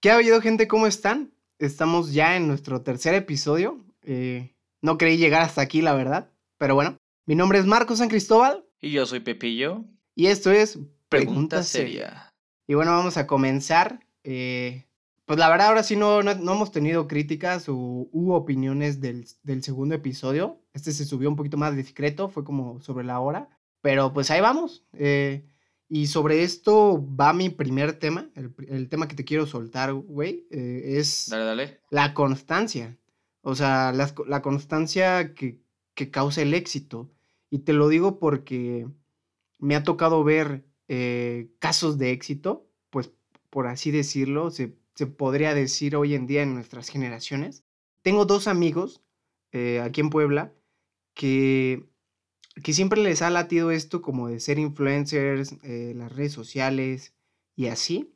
¿Qué ha habido, gente? ¿Cómo están? Estamos ya en nuestro tercer episodio. Eh, no creí llegar hasta aquí, la verdad. Pero bueno, mi nombre es Marco San Cristóbal. Y yo soy Pepillo. Y esto es Pregunta, Pregunta Seria. Y bueno, vamos a comenzar. Eh, pues la verdad, ahora sí no, no, hemos tenido críticas o u opiniones del, del, segundo episodio. Este se subió un poquito más discreto, fue como sobre la hora. Pero pues ahí vamos. Eh, y sobre esto va mi primer tema, el, tema que te quiero soltar, güey, eh, es dale, dale. la constancia. O sea, la, constancia que, que, causa el éxito. Y te lo digo porque me ha tocado ver eh, casos de éxito, pues por así decirlo, se, se, podría decir hoy en día en nuestras generaciones. Tengo dos amigos eh, aquí en Puebla que que siempre les ha latido esto como de ser influencers, eh, las redes sociales y así.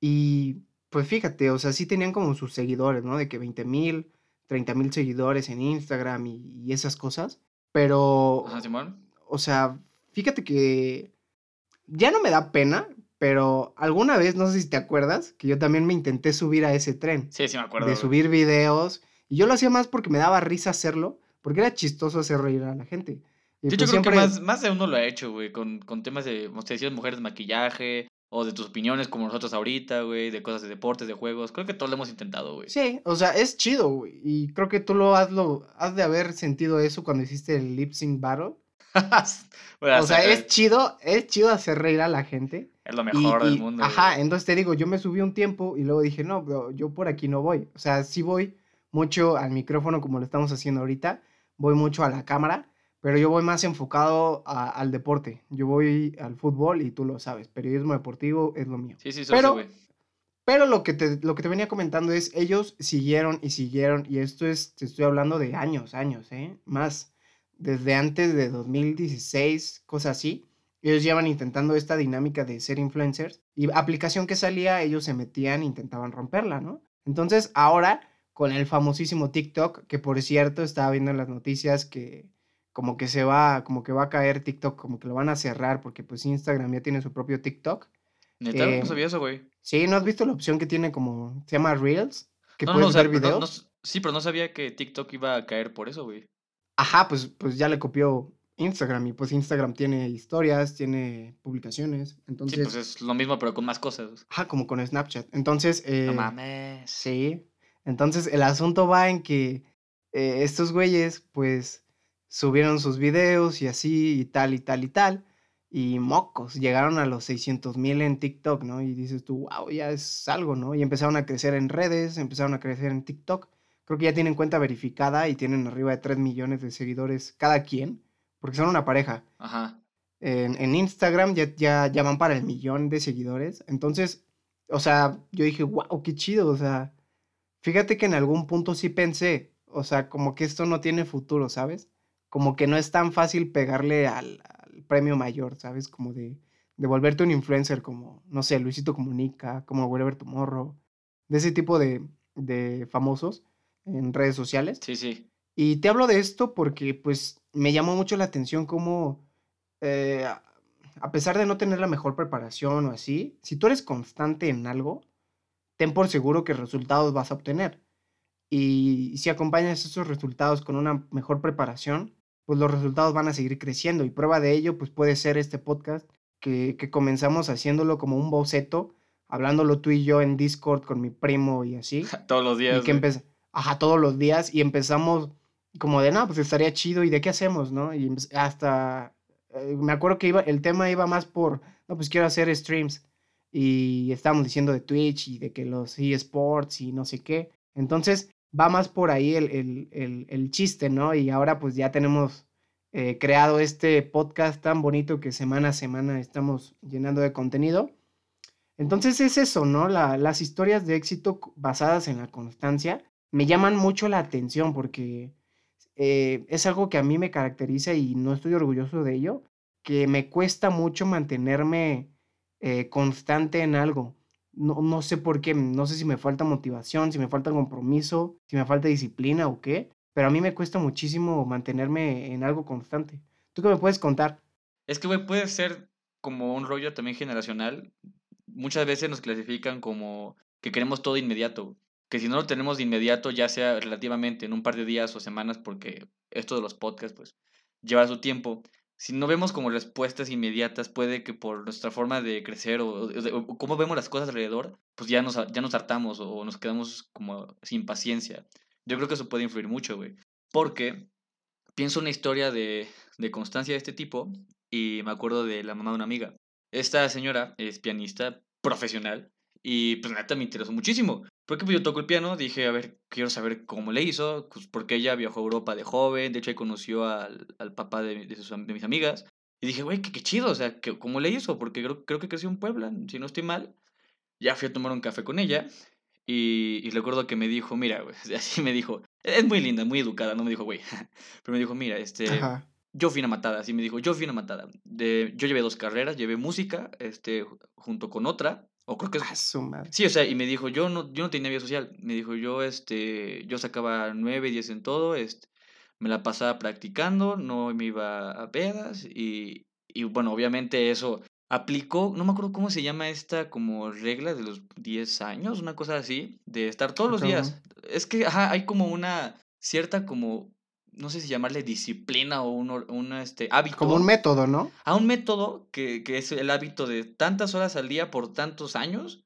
Y pues fíjate, o sea, sí tenían como sus seguidores, ¿no? De que 20 mil, 30 mil seguidores en Instagram y, esas cosas. Pero, o sea, fíjate que ya no me da pena, pero alguna vez, no sé si te acuerdas, que yo también me intenté subir a ese tren. Sí, sí me acuerdo. De subir videos. Y yo lo hacía más porque me daba risa hacerlo, porque era chistoso hacer reír a la gente. Yo, pues creo que más, más de uno lo ha hecho, güey, con, con temas de, como te decías, mujeres de maquillaje, o de tus opiniones como nosotros ahorita, güey, de cosas de deportes, de juegos. Creo que todos lo hemos intentado, güey. Sí, o sea, es chido, güey. Y creo que tú lo has, lo has de haber sentido eso cuando hiciste el lip sync battle. o sea, es chido, es chido hacer reír a la gente. Es lo mejor del mundo. Ajá, entonces te digo, yo me subí un tiempo y luego dije, no, pero yo por aquí no voy. O sea, sí voy mucho al micrófono como lo estamos haciendo ahorita, voy mucho a la cámara pero yo voy más enfocado al deporte. Yo voy al fútbol y tú lo sabes. Periodismo deportivo es lo mío. Sí, sí, pero, güey. Pero lo que, te, lo que te venía comentando es, ellos siguieron y siguieron, y esto es, te estoy hablando de años, años, ¿eh? Más, desde antes de 2016, cosas así. Ellos llevan intentando esta dinámica de ser influencers y aplicación que salía, ellos se metían e intentaban romperla, ¿no? Entonces, ahora, con el famosísimo TikTok, que por cierto estaba viendo en las noticias que como que se va, como que va a caer TikTok, como que lo van a cerrar porque pues Instagram ya tiene su propio TikTok. ¿Neta? no eh, sabía eso, güey. Sí, ¿no has visto la opción que tiene como, se llama Reels? Que puedes ver videos. sí, pero no sabía que TikTok iba a caer por eso, güey. Ajá, pues, pues ya le copió Instagram y pues Instagram tiene historias, tiene publicaciones, entonces... Sí, pues es lo mismo pero con más cosas. Ajá, como con Snapchat. Entonces... no eh, mames. Sí. Entonces el asunto va en que eh, estos güeyes pues subieron sus videos y así y tal y tal y tal. Y mocos, llegaron a los 600 mil en TikTok, ¿no? Y dices tú, wow, ya es algo, ¿no? Y empezaron a crecer en redes, empezaron a crecer en TikTok. Creo que ya tienen cuenta verificada y tienen arriba de 3 millones de seguidores cada quien, porque son una pareja. Ajá. En, en Instagram ya, ya, ya van para el millón de seguidores. Entonces, o sea, yo dije, wow, qué chido, o sea, fíjate que en algún punto sí pensé, o sea, como que esto no tiene futuro, ¿sabes? Como que no es tan fácil pegarle al, premio mayor, ¿sabes? Como de, de, volverte un influencer como, no sé, Luisito Comunica, como Whatever Tomorrow, de ese tipo de, de famosos en redes sociales. Sí, sí. Y te hablo de esto porque pues me llamó mucho la atención cómo, eh, a pesar de no tener la mejor preparación o así, si tú eres constante en algo, ten por seguro que resultados vas a obtener. Y si acompañas esos resultados con una mejor preparación, pues los resultados van a seguir creciendo. Y prueba de ello, pues puede ser este podcast que, que comenzamos haciéndolo como un boceto, hablándolo tú y yo en Discord con mi primo y así. todos los días. Y que Ajá, todos los días. Y empezamos como de, no, pues estaría chido. ¿Y de qué hacemos, no? Y hasta, eh, me acuerdo que iba, el tema iba más por, no, pues quiero hacer streams. Y estábamos diciendo de Twitch y de que los eSports y no sé qué. Entonces, va más por ahí el, chiste, ¿no? Y ahora pues ya tenemos eh, creado este podcast tan bonito que semana a semana estamos llenando de contenido. Entonces es eso, ¿no? las historias de éxito basadas en la constancia me llaman mucho la atención porque eh, es algo que a mí me caracteriza y no estoy orgulloso de ello, que me cuesta mucho mantenerme eh, constante en algo no, no sé por qué, no sé si me falta motivación, si me falta compromiso, si me falta disciplina o qué, pero a mí me cuesta muchísimo mantenerme en algo constante. ¿Tú qué me puedes contar? Es que, puede ser como un rollo también generacional. Muchas veces nos clasifican como que queremos todo inmediato. Que si no lo tenemos de inmediato, ya sea relativamente en un par de días o semanas, porque esto de los podcasts, pues, lleva su tiempo. Si no vemos como respuestas inmediatas, puede que por nuestra forma de crecer o, cómo vemos las cosas alrededor, pues ya nos, ya nos hartamos o nos quedamos como sin paciencia. Yo creo que eso puede influir mucho, güey. Porque pienso una historia de, de constancia de este tipo y me acuerdo de la mamá de una amiga. Esta señora es pianista profesional y pues neta me interesó muchísimo. Porque pues yo toco el piano, dije, a ver, quiero saber cómo le hizo, pues porque ella viajó a Europa de joven, de hecho ahí conoció al, al papá de, de, sus, de, mis amigas. Y dije, güey, qué, qué, chido, o sea, ¿cómo le hizo? Porque creo, creo que creció en Puebla, si no estoy mal. Ya fui a tomar un café con ella y, y recuerdo que me dijo, mira, güey, así me dijo, es muy linda, muy educada, no me dijo, güey, pero me dijo, mira, este, Ajá yo fui una matada, así me dijo, yo fui una matada. De, yo llevé dos carreras, llevé música, este, junto con otra, o creo que es... Ah. Sí, o sea, y me dijo, yo no, yo no tenía vida social, me dijo, yo, este, yo sacaba nueve, diez en todo, este, me la pasaba practicando, no me iba a pedas, y, y bueno, obviamente eso aplicó, no me acuerdo cómo se llama esta como regla de los 10 años, una cosa así, de estar todos los días. Es que, ajá, hay como una cierta como no sé si llamarle disciplina o un, un este, hábito. Como un método, ¿no? A un método que, que, es el hábito de tantas horas al día por tantos años,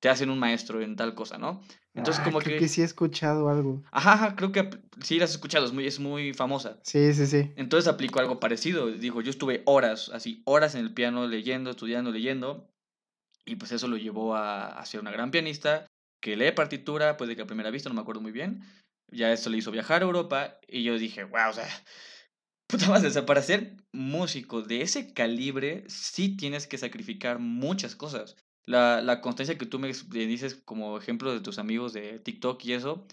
te hacen un maestro en tal cosa, ¿no? Entonces, ah, como creo que... sí he escuchado algo. Ajá, creo que sí la has escuchado, es muy, es muy famosa. Sí, sí, sí. Entonces aplicó algo parecido. Dijo, yo estuve horas, así, horas en el piano leyendo, estudiando, leyendo. Y pues eso lo llevó a, a ser una gran pianista que lee partitura, puede que a primera vista, no me acuerdo muy bien, ya esto le hizo viajar a Europa y yo dije, wow, o sea, puta más, o sea, para ser músico de ese calibre, sí tienes que sacrificar muchas cosas. La, la constancia que tú me dices como ejemplo de tus amigos de TikTok y eso,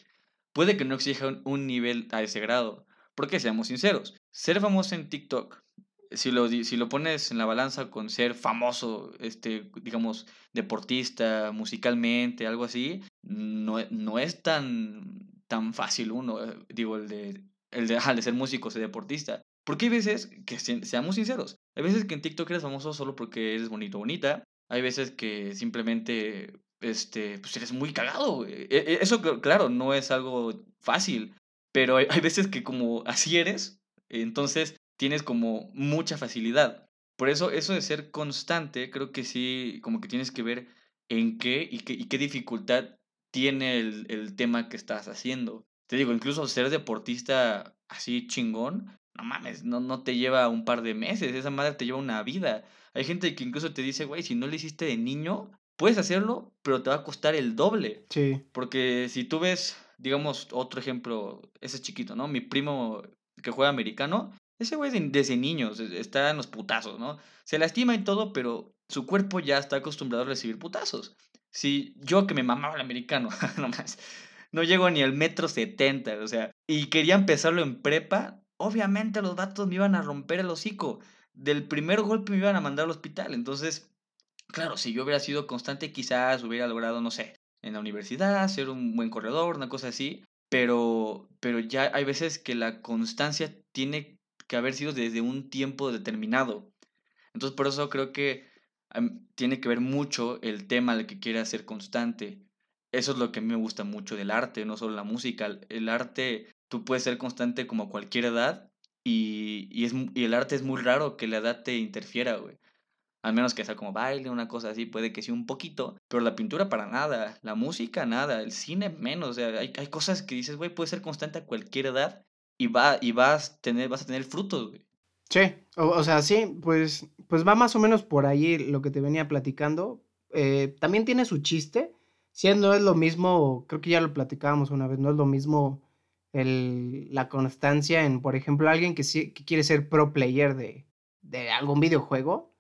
puede que no exija un nivel a ese grado. Porque seamos sinceros, ser famoso en TikTok, si lo, si lo pones en la balanza con ser famoso, este, digamos, deportista, musicalmente, algo así, no, no es tan tan fácil uno, eh, digo, el de, el de, de ser músico, ser deportista. Porque hay veces que, seamos sinceros, hay veces que en TikTok eres famoso solo porque eres bonito bonita. Hay veces que simplemente, este, pues eres muy cagado. E, e, eso, claro, no es algo fácil. Pero hay veces que como así eres, entonces tienes como mucha facilidad. Por eso, eso de ser constante, creo que sí, como que tienes que ver en qué y qué, y qué dificultad tiene el, el tema que estás haciendo. Te digo, incluso ser deportista así chingón, no mames, no, no te lleva un par de meses, esa madre te lleva una vida. Hay gente que incluso te dice, güey, si no lo hiciste de niño, puedes hacerlo, pero te va a costar el doble. Sí. Porque si tú ves, digamos, otro ejemplo, ese chiquito, ¿no? Mi primo que juega americano, ese güey desde niño está en los putazos, ¿no? Se lastima y todo, pero su cuerpo ya está acostumbrado a recibir putazos. Si yo que me mamaba el americano, no más, no llego ni al metro setenta, o sea, y quería empezarlo en prepa, obviamente los vatos me iban a romper el hocico. Del primer golpe me iban a mandar al hospital. Entonces, claro, si yo hubiera sido constante, quizás hubiera logrado, no sé, en la universidad, ser un buen corredor, una cosa así. Pero, pero ya hay veces que la constancia tiene que haber sido desde un tiempo determinado. Entonces, por eso creo que tiene que ver mucho el tema al que quiere hacer constante. Eso es lo que a mí me gusta mucho del arte, no solo la música. El arte, tú puedes ser constante como a cualquier edad y, y, es, y el arte es muy raro que la edad te interfiera, güey. Al menos que sea como baile, una cosa así, puede que sí un poquito, pero la pintura para nada, la música nada, el cine menos. O sea, hay, hay cosas que dices, güey, puedes ser constante a cualquier edad y, va, y vas, tener, vas a tener frutos, güey. Sí, o, sea, sí, pues, pues va más o menos por ahí lo que te venía platicando. Eh, también tiene su chiste, siendo es lo mismo, creo que ya lo platicábamos una vez, no es lo mismo el, la constancia en, por ejemplo, alguien que, quiere ser pro player de, de, algún videojuego,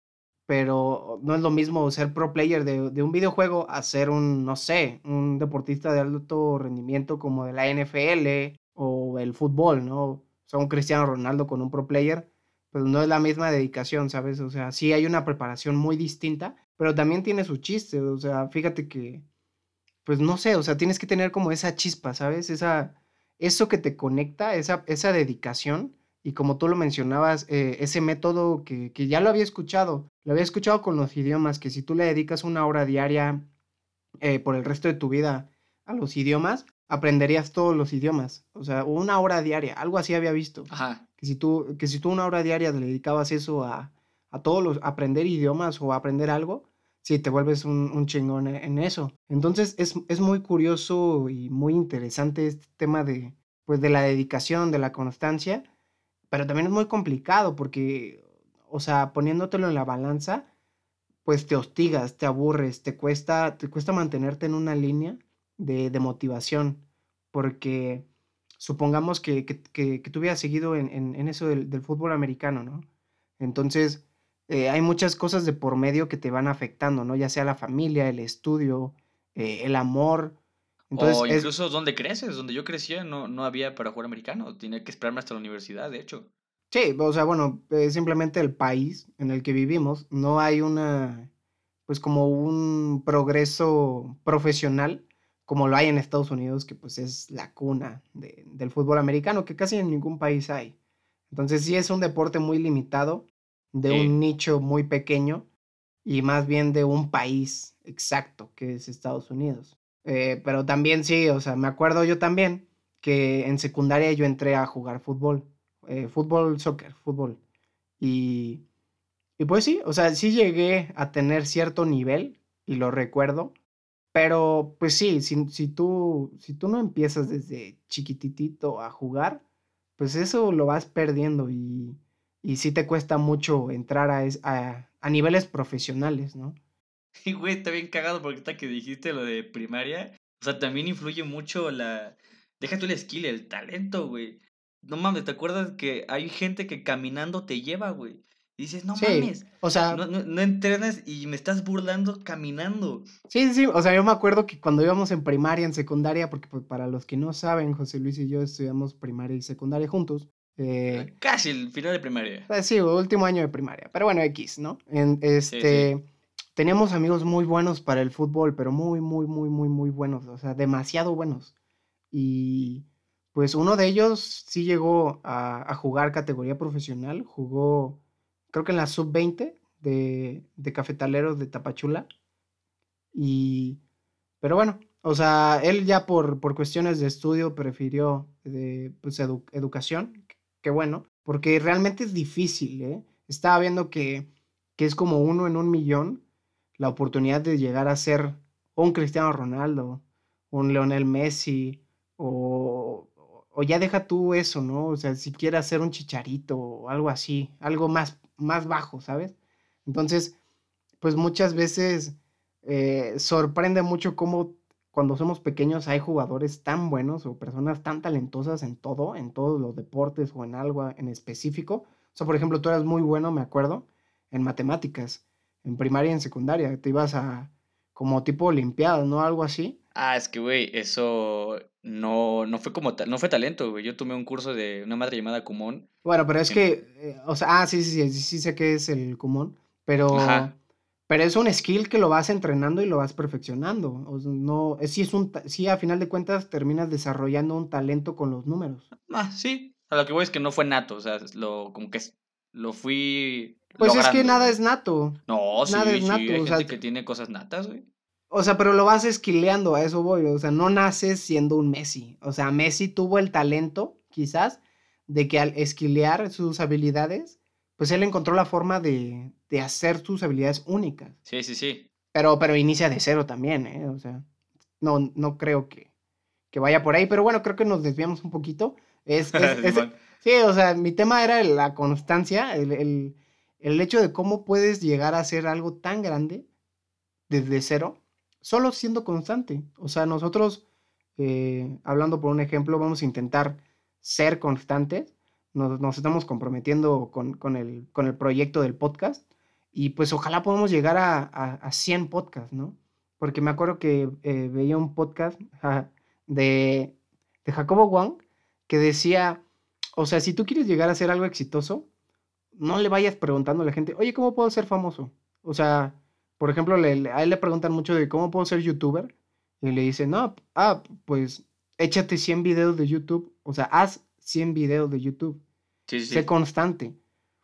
pero no es lo mismo ser pro player de, de, un videojuego a ser un, no sé, un deportista de alto rendimiento como de la NFL o el fútbol, ¿no? O sea, un Cristiano Ronaldo con un pro player pues no es la misma dedicación, ¿sabes? O sea, sí hay una preparación muy distinta, pero también tiene su chiste, o sea, fíjate que, pues no sé, o sea, tienes que tener como esa chispa, ¿sabes? Esa, eso que te conecta, esa, esa dedicación, y como tú lo mencionabas, eh, ese método que, que ya lo había escuchado, lo había escuchado con los idiomas, que si tú le dedicas una hora diaria eh, por el resto de tu vida a los idiomas, aprenderías todos los idiomas. O sea, una hora diaria, algo así había visto. Ajá. Que si tú, que si tú una hora diaria le dedicabas eso a, a todos los, a aprender idiomas o a aprender algo, sí, te vuelves un, un chingón e- en eso. Entonces es, es muy curioso y muy interesante este tema de, pues, de la dedicación, de la constancia, pero también es muy complicado porque, o sea, poniéndotelo en la balanza, pues te hostigas, te aburres, te cuesta, te cuesta mantenerte en una línea de, de motivación, porque supongamos que, que, que, tú hubieras seguido en, en, en eso del, del fútbol americano, ¿no? Entonces, eh, hay muchas cosas de por medio que te van afectando, ¿no? Ya sea la familia, el estudio, eh, el amor. Entonces, O es, incluso donde creces, donde yo crecía, no, no había para jugar americano. Tenía que esperarme hasta la universidad, de hecho. sí, o sea, bueno, es simplemente el país en el que vivimos, no hay una, pues como un progreso profesional como lo hay en Estados Unidos, que pues es la cuna de- del fútbol americano, que casi en ningún país hay. Entonces sí es un deporte muy limitado, de un nicho muy pequeño y más bien de un país exacto, que es Estados Unidos. Eh, pero también sí, o sea, me acuerdo yo también que en secundaria yo entré a jugar fútbol, eh, fútbol, soccer, fútbol. Y, y pues sí, o sea, sí llegué a tener cierto nivel y lo recuerdo, pero pues sí, si, si tú, si tú no empiezas desde chiquititito a jugar, pues eso lo vas perdiendo y, y sí te cuesta mucho entrar a, es- a, a niveles profesionales, ¿no? Y güey, está bien cagado porque ahorita que dijiste lo de primaria. O sea, también influye mucho la. Deja tú el skill, el talento, güey. No mames, ¿te acuerdas que hay gente que caminando te lleva, güey? Y dices, no Sí, mames, o sea, no, no, no entrenas y me estás burlando caminando. sí, sí, o sea, yo me acuerdo que cuando íbamos en primaria, en secundaria, porque pues, para los que no saben, José Luis y yo estudiamos primaria y secundaria juntos. Eh, Casi el final de primaria. Pues sí, último año de primaria. Pero bueno, X, ¿no? En, Sí, sí. este, teníamos amigos muy buenos para el fútbol, pero muy, muy, muy, muy, muy buenos. O sea, demasiado buenos. Y pues uno de ellos sí llegó a, a jugar categoría profesional. Jugó, creo que en la sub-20 de, de Cafetaleros de Tapachula. Y, pero bueno, o sea, él ya por, por cuestiones de estudio prefirió de, pues, edu- educación, qué bueno, porque realmente es difícil, ¿eh? Estaba viendo que, que es como uno en un millón la oportunidad de llegar a ser un Cristiano Ronaldo, un Leonel Messi, o, o ya deja tú eso, ¿no? O sea, si quieres ser un chicharito o algo así, algo más, más bajo, ¿sabes? Entonces, pues muchas veces eh, sorprende mucho cómo cuando somos pequeños hay jugadores tan buenos o personas tan talentosas en todo, en todos los deportes o en algo en específico. O sea, por ejemplo, tú eras muy bueno, me acuerdo, en matemáticas, en primaria y en secundaria. Te ibas a como tipo olimpiadas, ¿no? Algo así. Ah, es que, güey, eso no, no fue como no fue talento, güey. Yo tomé un curso de una madre llamada Kumon. Bueno, pero es en- que, eh, o sea, ah, sí, sí, sí, sí, sí sé que es el común, pero, Ajá. Pero es un skill que lo vas entrenando y lo vas perfeccionando. O sea, no, es, sí es un, sí, a final de cuentas terminas desarrollando un talento con los números. Ah, sí. A lo que voy es que no fue nato, o sea, lo, como que lo fui Pues es que nada es nato. No, sí, nada es sí, nato, hay o gente sea, que tiene cosas natas, güey. O sea, pero lo vas esquileando, a eso voy. O sea, no naces siendo un Messi. O sea, Messi tuvo el talento, quizás, de que al esquilear sus habilidades, pues él encontró la forma de, de hacer sus habilidades únicas. Sí, sí, sí. Pero, pero inicia de cero también, ¿eh? O sea, no, no creo que, que vaya por ahí. Pero bueno, creo que nos desviamos un poquito. Es, es- es- Simón. sí, o sea, mi tema era la constancia, el, el, el hecho de cómo puedes llegar a hacer algo tan grande desde cero, solo siendo constante. O sea, nosotros, eh, hablando por un ejemplo, vamos a intentar ser constantes. Nos, estamos comprometiendo con, el, con el proyecto del podcast. Y pues ojalá podamos llegar a, a, a 100 podcasts, ¿no? Porque me acuerdo que eh, veía un podcast de, de Jacobo Wong que decía, o sea, si tú quieres llegar a ser algo exitoso, no le vayas preguntando a la gente, oye, ¿cómo puedo ser famoso? O sea, por ejemplo, le- a él le preguntan mucho de cómo puedo ser youtuber. Y le dicen, no, ah, pues échate 100 videos de YouTube. O sea, haz 100 videos de YouTube. Sí, sí, Sé constante.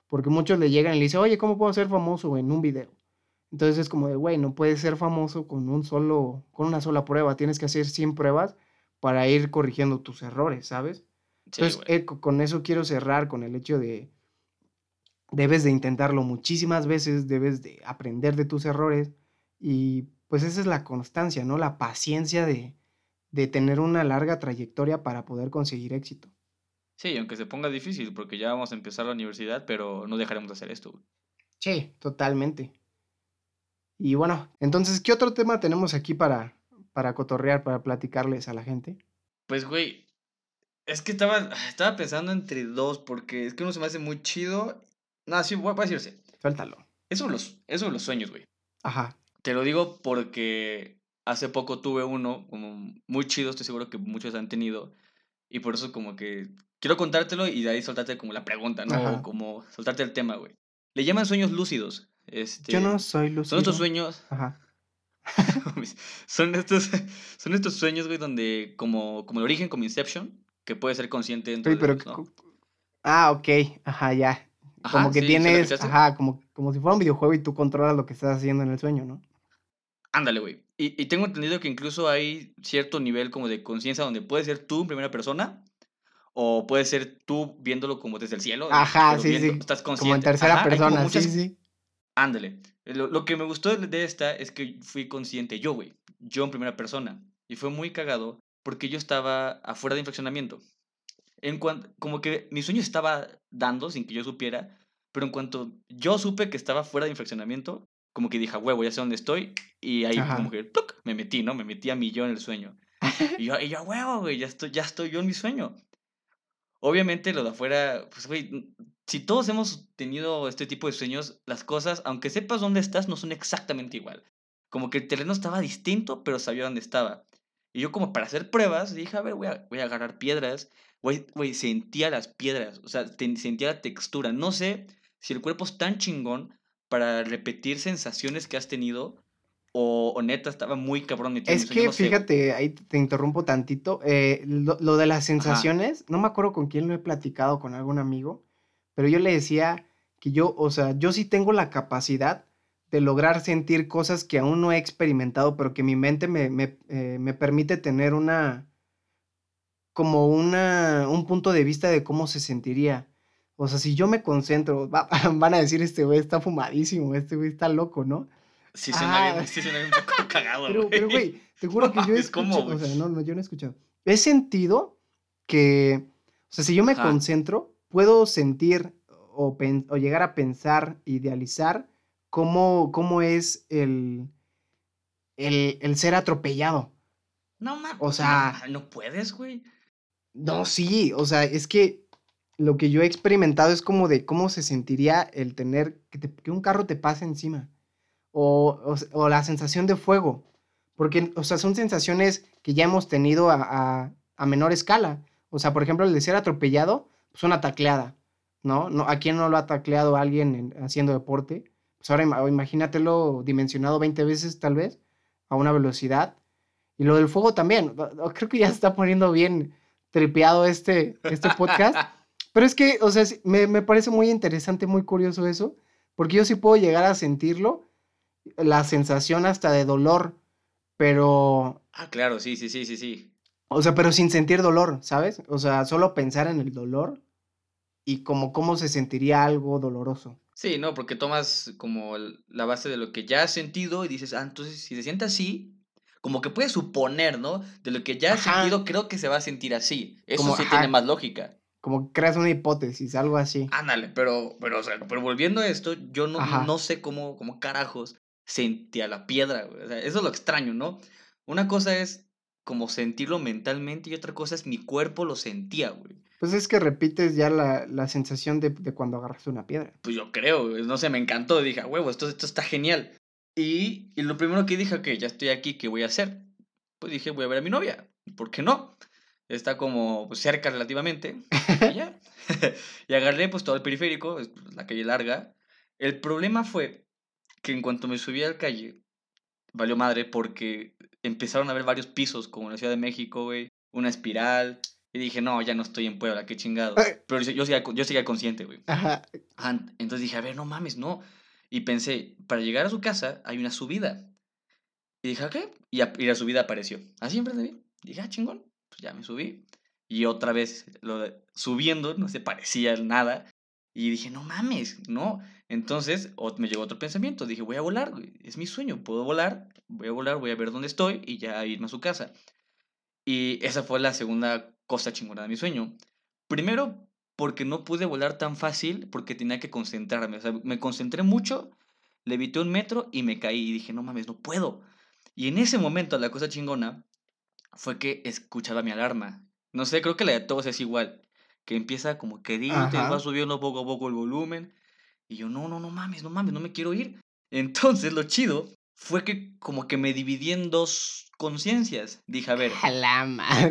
Porque muchos le llegan y le dicen, oye, ¿cómo puedo ser famoso en un video? Entonces es como de, güey, no puedes ser famoso con un solo, con una sola prueba, tienes que hacer 100 pruebas para ir corrigiendo tus errores, ¿sabes? Entonces, eh, con eso quiero cerrar con el hecho de, debes de intentarlo muchísimas veces, debes de aprender de tus errores y pues esa es la constancia, ¿no? La paciencia de, de tener una larga trayectoria para poder conseguir éxito. Sí, aunque se ponga difícil, porque ya vamos a empezar la universidad, pero no dejaremos de hacer esto. Sí, totalmente. Y bueno, entonces, ¿qué otro tema tenemos aquí para, para cotorrear, para platicarles a la gente? Pues, güey, es que estaba, estaba pensando entre dos, porque es que uno se me hace muy chido. No, sí, voy a decirse. Suéltalo. Eso los, eso los sueños, güey. Ajá. Te lo digo porque hace poco tuve uno, como muy chido, estoy seguro que muchos han tenido. Y por eso como que quiero contártelo y de ahí soltarte como la pregunta, ¿no? O como soltarte el tema, güey. Le llaman sueños lúcidos. Este, Yo no soy lúcido. Son estos sueños. Ajá. son, estos, son estos sueños, güey, donde como, como el origen, como Inception, que puede ser consciente dentro pero, Ah, ok. Ajá, ya. como que tienes, ajá, como, como si fuera un videojuego y tú controlas lo que estás haciendo en el sueño, ¿no? Ándale, güey. Y, y, tengo entendido que incluso hay cierto nivel como de conciencia donde puedes ser tú en primera persona o puede ser tú viéndolo como desde el cielo. Ajá, sí, sí. Estás consciente. Como en tercera persona, sí, sí. Ándale. Lo, lo, que me gustó de esta es que fui consciente yo, güey. Yo en primera persona. Y fue muy cagado porque yo estaba afuera de infraccionamiento. En cuanto, como que mi sueño estaba dando sin que yo supiera, pero en cuanto yo supe que estaba fuera de infraccionamiento, como que dije, huevo, ya sé dónde estoy. Y ahí como que me metí, ¿no? Me metí a mí yo en el sueño. y yo, y yo huevo, güey, ya estoy, ya estoy yo en mi sueño. Obviamente lo de afuera, pues, si todos hemos tenido este tipo de sueños, las cosas, aunque sepas dónde estás, no son exactamente igual. Como que el terreno estaba distinto, pero sabía dónde estaba. Y yo como para hacer pruebas, dije, a ver, voy a, voy a agarrar piedras. Güey, güey, sentía las piedras, o sea, sentía la textura. No sé si el cuerpo es tan chingón para repetir sensaciones que has tenido o, neta estaba muy cabrón. Es que fíjate, ahí te interrumpo tantito. Eh, lo, de las sensaciones, no me acuerdo con quién lo he platicado, con algún amigo, pero yo le decía que yo, o sea, yo sí tengo la capacidad de lograr sentir cosas que aún no he experimentado, pero que mi mente me, me, eh, me permite tener una, como una, un punto de vista de cómo se sentiría. O sea, si yo me concentro, van a decir, este güey está fumadísimo, este güey está loco, ¿no? Sí, suena, bien, ah. sí suena un poco cagado, pero, pero, güey, te juro que yo he escuchado, o sea, no, no, yo no he escuchado. He sentido que, o sea, si yo me concentro, puedo sentir o, o, llegar a pensar, idealizar cómo, cómo es el, el, el ser atropellado. No mames. O sea. No, puedes, güey. No, sí. O sea, es que lo que yo he experimentado es como de cómo se sentiría el tener que, que un carro te pase encima. O, o, o, la sensación de fuego. Porque, o sea, son sensaciones que ya hemos tenido a, a, a menor escala. O sea, por ejemplo, el de ser atropellado, pues una tacleada, ¿no? no ¿A quién no lo ha tacleado alguien haciendo deporte? Pues ahora imagínatelo dimensionado 20 veces tal vez a una velocidad. Y lo del fuego también. Creo que ya se está poniendo bien tripeado este, este podcast. Pero es que, o sea, me, me, parece muy interesante, muy curioso eso, porque yo sí puedo llegar a sentirlo, la sensación hasta de dolor, pero... Ah, claro, sí, sí, sí, sí, sí. O sea, pero sin sentir dolor, ¿sabes? O sea, solo pensar en el dolor y como cómo se sentiría algo doloroso. Sí, no, porque tomas como la base de lo que ya has sentido y dices, ah, entonces si se siente así, como que puedes suponer, ¿no? De lo que ya has sentido, creo que se va a sentir así. Eso sí tiene más lógica. Como creas una hipótesis, algo así. Ándale, pero, pero, o sea, pero volviendo a esto, yo no, no sé cómo, cómo carajos sentía la piedra, O sea, eso es lo extraño, ¿no? Una cosa es como sentirlo mentalmente y otra cosa es mi cuerpo lo sentía, güey. Pues es que repites ya la, la sensación de, de, cuando agarras una piedra. Pues yo creo, no sé, me encantó. Dije, huevo, esto, esto está genial. Y, y lo primero que dije, ok, ya estoy aquí, ¿qué voy a hacer? Pues dije, voy a ver a mi novia. ¿Por qué no? Está como pues, cerca relativamente. y ya. y agarré pues todo el periférico, pues, la calle larga. El problema fue que en cuanto me subí al calle, valió madre porque empezaron a haber varios pisos, como en la Ciudad de México, güey. Una espiral, y dije, no, ya no estoy en Puebla, qué chingado. Pero yo seguía, yo seguía consciente, güey. Ajá. Entonces dije, a ver, no mames, no. Y pensé, para llegar a su casa hay una subida. Y dije, ¿qué? Y, y la subida apareció. Así enfrente de mí. Dije, ah, chingón. Pues ya me subí. Y otra vez lo subiendo, no se parecía nada. Y dije, no mames, no. Entonces me llegó otro pensamiento. Dije, voy a volar, es mi sueño, puedo volar, voy a volar, voy a ver dónde estoy y ya irme a su casa. Y esa fue la segunda cosa chingona de mi sueño. Primero, porque no pude volar tan fácil porque tenía que concentrarme. O sea, me concentré mucho, levité un metro y me caí y dije, no mames, no puedo. Y en ese momento la cosa chingona fue que escuchaba mi alarma. No sé, creo que la de todos es igual. Que empieza como que te va subiendo poco a poco el volumen. Y yo, no, no, no mames, no mames, no me quiero ir. Entonces lo chido fue que como que me dividí en dos conciencias. Dije, a ver.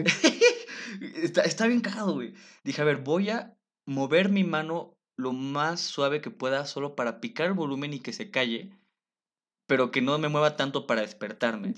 está, está bien cagado, güey. Dije, a ver, voy a mover mi mano lo más suave que pueda solo para picar el volumen y que se calle, pero que no me mueva tanto para despertarme.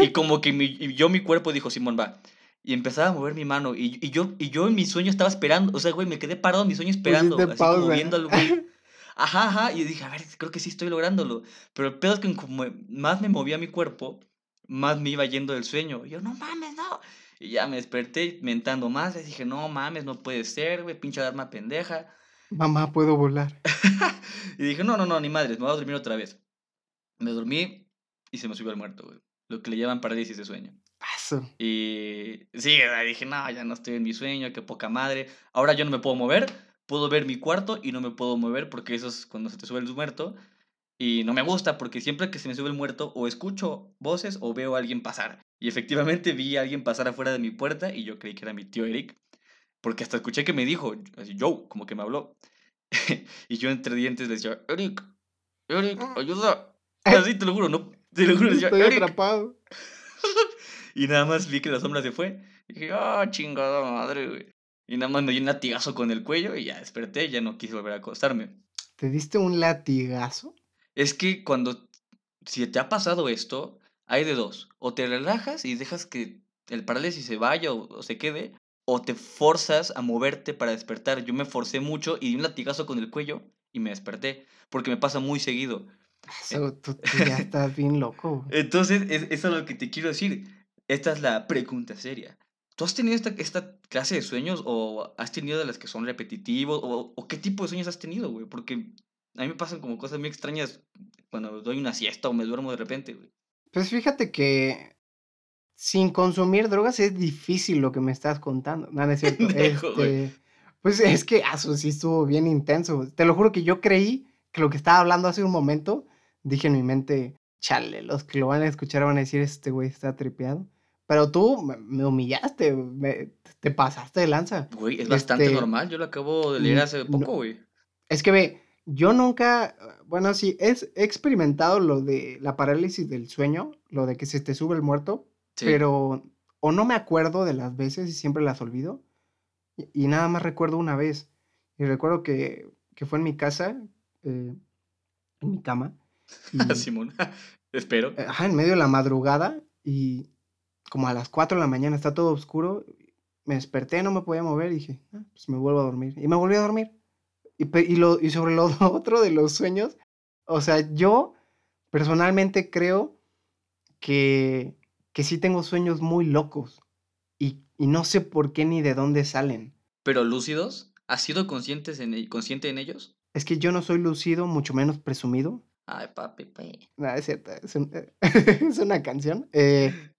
Y como que mi, yo, mi cuerpo dijo, Simón, va. Y empezaba a mover mi mano. Y, y, yo, y yo en mi sueño estaba esperando. O sea, güey, me quedé parado en mi sueño esperando. Así como viendo al güey. Ajá, ajá. Y dije, a ver, creo que sí estoy lográndolo. Pero el pedo es que como más me movía mi cuerpo, más me iba yendo del sueño. Y yo, no mames, no. Y ya me desperté mentando más. Y dije, no mames, no puede ser, güey, pinche alarma pendeja. Mamá, puedo volar. y dije, no, no, no, ni madres, me voy a dormir otra vez. Me dormí y se me subió el muerto, güey. Lo que le llaman parálisis de sueño. Paso. Y sí, dije, no, ya no estoy en mi sueño, qué poca madre. Ahora yo no me puedo mover, puedo ver mi cuarto y no me puedo mover porque eso es cuando se te sube el muerto. Y no me gusta porque siempre que se me sube el muerto o escucho voces o veo a alguien pasar. Y efectivamente vi a alguien pasar afuera de mi puerta y yo creí que era mi tío Eric. Porque hasta escuché que me dijo, así, yo, como que me habló. y yo entre dientes le decía, Eric, Eric, ah. ayuda. Así te lo juro, no, te lo juro. Decía, Estoy atrapado. y nada más vi que la sombra se fue. Y dije, ah, chingada madre, güey. Y nada más me dio un latigazo con el cuello y ya desperté, ya no quise volver a acostarme. ¿Te diste un latigazo? Es que cuando, si te ha pasado esto, hay de dos. O te relajas y dejas que el parálisis se vaya o, se quede, o te forzas a moverte para despertar. Yo me forcé mucho y di un latigazo con el cuello y me desperté, porque me pasa muy seguido. Eso, tú, ya estás bien loco. Entonces, es, eso es lo que te quiero decir. Esta es la pregunta seria. ¿Tú has tenido esta, esta clase de sueños o has tenido de las que son repetitivos o, o qué tipo de sueños has tenido, güey? Porque a mí me pasan como cosas muy extrañas cuando doy una siesta o me duermo de repente, güey. Pues fíjate que sin consumir drogas es difícil lo que me estás contando. No, no es cierto. este, pues es que eso sí estuvo bien intenso. Te lo juro que yo creí que lo que estaba hablando hace un momento, dije en mi mente, chale, los que lo van a escuchar van a decir, este güey está tripeado. Pero tú me, humillaste, te pasaste de lanza. Güey, es bastante este, normal, yo lo acabo de leer hace poco, güey. es que ve, yo nunca, bueno, sí, he experimentado lo de la parálisis del sueño, lo de que se te sube el muerto, pero o no me acuerdo de las veces y siempre las olvido. Y, nada más recuerdo una vez. Y recuerdo que, fue en mi casa, eh, en mi cama. Simón, espero. Ajá, en medio de la madrugada y como a las 4 de la mañana está todo oscuro. Me desperté, no me podía mover y dije, ah, pues me vuelvo a dormir. Y me volví a dormir. Y, lo, y sobre lo otro de los sueños, o sea, yo personalmente creo que, que sí tengo sueños muy locos y, y, no sé por qué ni de dónde salen. ¿Pero lúcidos? ¿Has sido conscientes en, e, consciente en ellos? Es que yo no soy lúcido, mucho menos presumido. Ay, papi, papi. No, es cierto, es, es una canción. Eh,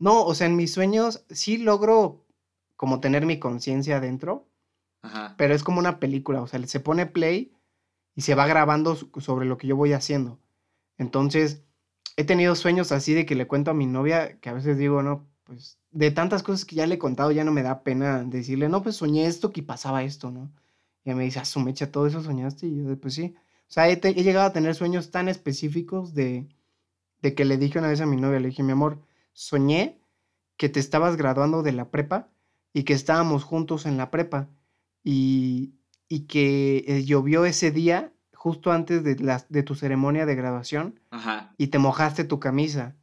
no, o sea, en mis sueños sí logro como tener mi conciencia adentro, Ajá. pero es como una película, o sea, se pone play y se va grabando sobre lo que yo voy haciendo. Entonces, he tenido sueños así de que le cuento a mi novia, que a veces digo, no, pues de tantas cosas que ya le he contado, ya no me da pena decirle, no, pues soñé esto, que pasaba esto, ¿no? Y me dice, ah, su mecha, todo eso soñaste. Y yo, pues sí. O sea, he, he, llegado a tener sueños tan específicos de, de que le dije una vez a mi novia, le dije, mi amor, soñé que te estabas graduando de la prepa y que estábamos juntos en la prepa y, y que eh, llovió ese día justo antes de, la, de tu ceremonia de graduación Ajá. y te mojaste tu camisa.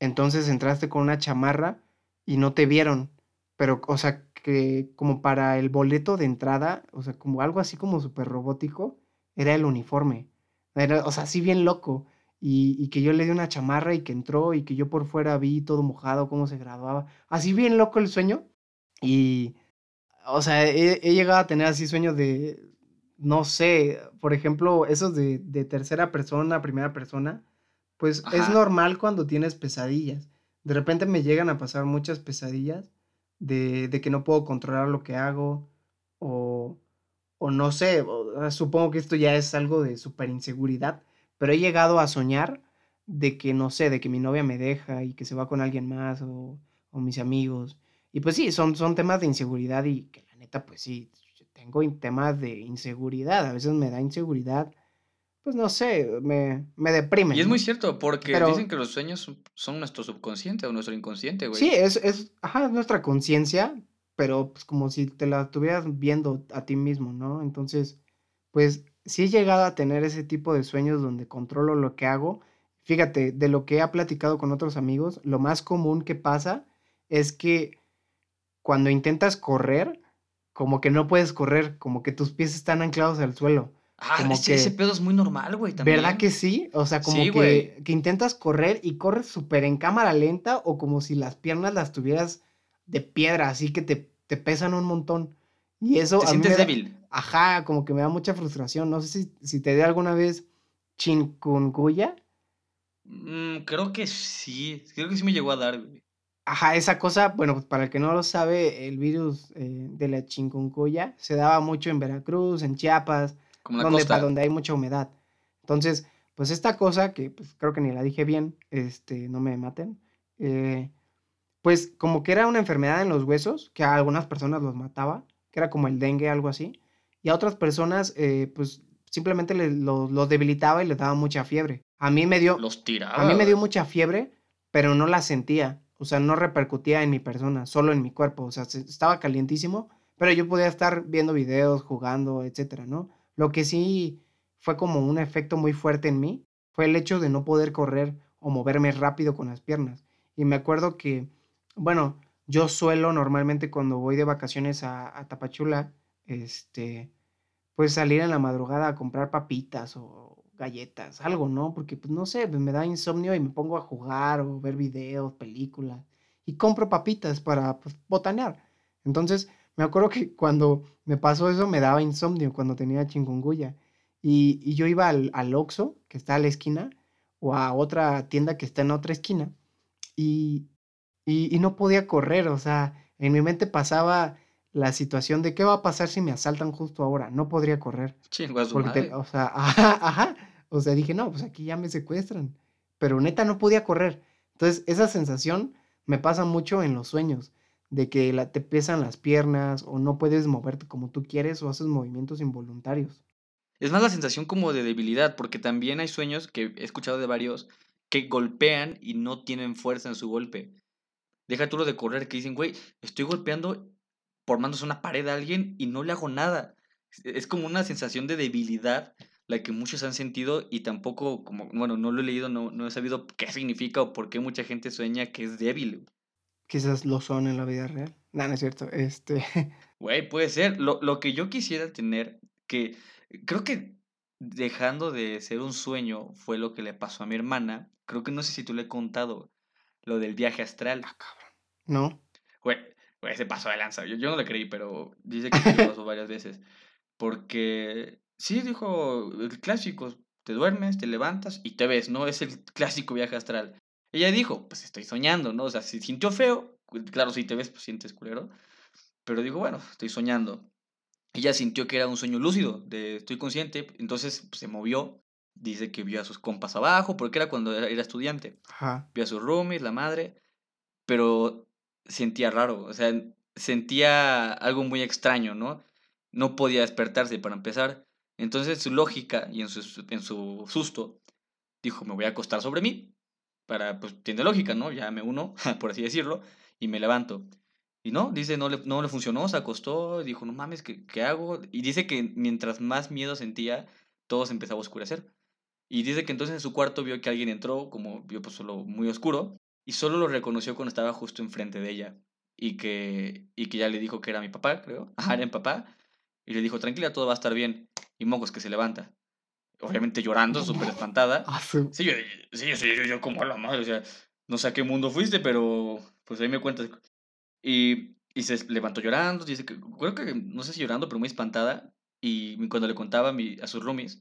Entonces entraste con una chamarra y no te vieron. Pero, o sea, que como para el boleto de entrada, o sea, como algo así como súper robótico, era el uniforme. o sea, así bien loco. Y, y, que yo le di una chamarra y que entró y que yo por fuera vi todo mojado, cómo se graduaba. Así bien loco el sueño. Y, o sea, he, he llegado a tener así sueños de, no sé, por ejemplo, esos de, de tercera persona, primera persona, pues es normal cuando tienes pesadillas. De repente me llegan a pasar muchas pesadillas de, de que no puedo controlar lo que hago o, o no sé, supongo que esto ya es algo de súper inseguridad, pero he llegado a soñar de que, no sé, de que mi novia me deja y que se va con alguien más o, o mis amigos. Y pues sí, son, son temas de inseguridad y que la neta, pues sí, tengo temas de inseguridad, a veces me da inseguridad, pues no sé, me, me deprime. Y es muy cierto, porque dicen que los sueños son nuestro subconsciente o nuestro inconsciente, güey. Sí, es, es, ajá, nuestra conciencia, pero pues como si te la estuvieras viendo a ti mismo, ¿no? Entonces, pues sí he llegado a tener ese tipo de sueños donde controlo lo que hago. Fíjate, de lo que he platicado con otros amigos, lo más común que pasa es que cuando intentas correr, como que no puedes correr, como que tus pies están anclados al suelo. Ah, como ese, ese pedo es muy normal, güey, también. ¿Verdad que sí? O sea, como que, que, intentas correr y corres súper en cámara lenta o como si las piernas las tuvieras de piedra, así que te, te pesan un montón. Y eso... ¿Te sientes débil? Ajá, como que me da mucha frustración. No sé si, si te dio alguna vez chikungunya. Mm, creo que sí, creo que sí me llegó a dar, güey. Ajá, esa cosa, bueno, pues para el que no lo sabe, el virus eh, de la chikungunya se daba mucho en Veracruz, en Chiapas, donde, donde hay mucha humedad. Entonces, pues esta cosa, que pues, creo que ni la dije bien, este, no me maten, eh, pues como que era una enfermedad en los huesos, que a algunas personas los mataba, que era como el dengue, algo así, y a otras personas, eh, pues simplemente los, los, debilitaba y les daba mucha fiebre. A mí me dio... Los tiraba. A mí me dio mucha fiebre, pero no la sentía o sea, no repercutía en mi persona, solo en mi cuerpo, o sea, estaba calientísimo, pero yo podía estar viendo videos, jugando, etcétera, ¿no? Lo que sí fue como un efecto muy fuerte en mí fue el hecho de no poder correr o moverme rápido con las piernas. Y me acuerdo que, bueno, yo suelo normalmente cuando voy de vacaciones a, a Tapachula, este, pues salir en la madrugada a comprar papitas o, galletas, algo, ¿no? Porque, pues, no sé, me da insomnio y me pongo a jugar o ver videos, películas, y compro papitas para, pues, botanear. Entonces, me acuerdo que cuando me pasó eso me daba insomnio cuando tenía chingunguya. Y, y yo iba al, al Oxxo, que está a la esquina, o a otra tienda que está en otra esquina, y, y, y no podía correr, o sea, en mi mente pasaba la situación de qué va a pasar si me asaltan justo ahora. No podría correr. Chingo porque o sea, ajá, ajá. O sea, dije, no, pues aquí ya me secuestran. Pero neta no podía correr. Entonces, esa sensación me pasa mucho en los sueños, de que la, te pesan las piernas o no puedes moverte como tú quieres o haces movimientos involuntarios. Es más la sensación como de debilidad, porque también hay sueños que he escuchado de varios que golpean y no tienen fuerza en su golpe. Deja tú lo de correr, que dicen, güey, estoy golpeando formándose una pared a alguien y no le hago nada. Es como una sensación de debilidad la que muchos han sentido y tampoco, como, bueno, no lo he leído, no, no he sabido qué significa o por qué mucha gente sueña que es débil. Quizás lo son en la vida real. No, no es cierto. Este. Güey, puede ser. Lo, lo que yo quisiera tener, que creo que dejando de ser un sueño fue lo que le pasó a mi hermana. Creo que no sé si tú le he contado lo del viaje astral. Ah, cabrón. No. Güey, güey, se pasó de lanza. Yo, yo no le creí, pero dice que se pasó varias veces. Porque Sí, dijo el clásico, te duermes, te levantas y te ves, ¿no? Es el clásico viaje astral. Ella dijo, pues estoy soñando, ¿no? O sea, si sintió feo, claro, si te ves, pues sientes culero. Pero dijo, bueno, estoy soñando. Ella sintió que era un sueño lúcido, de estoy consciente, entonces pues, se movió. Dice que vio a sus compas abajo, porque era cuando era, estudiante. Ajá. Vio a sus roomies, la madre, pero sentía raro, o sea, sentía algo muy extraño, ¿no? No podía despertarse para empezar. Entonces su lógica y en su, en su susto dijo, me voy a acostar sobre mí, para, pues tiene lógica, ¿no? Ya me uno, por así decirlo, y me levanto. Y no, dice, no le, no le funcionó, se acostó, dijo, no mames, ¿qué, ¿qué hago? Y dice que mientras más miedo sentía, todo se empezaba a oscurecer. Y dice que entonces en su cuarto vio que alguien entró, como vio pues solo muy oscuro, y solo lo reconoció cuando estaba justo enfrente de ella. Y que, y que ya le dijo que era mi papá, creo. Ajá, era mi papá. Y le dijo, tranquila, todo va a estar bien. Y Mocos que se levanta. obviamente llorando, súper espantada. Ah, sí. Sí, yo, sí, sí, yo, yo como a la madre, o sea, no sé a qué mundo fuiste, pero pues ahí me cuentas. Y, y se levantó llorando, dice que, creo que, no sé si llorando, pero muy espantada. Y cuando le contaba a, mi, a sus roomies,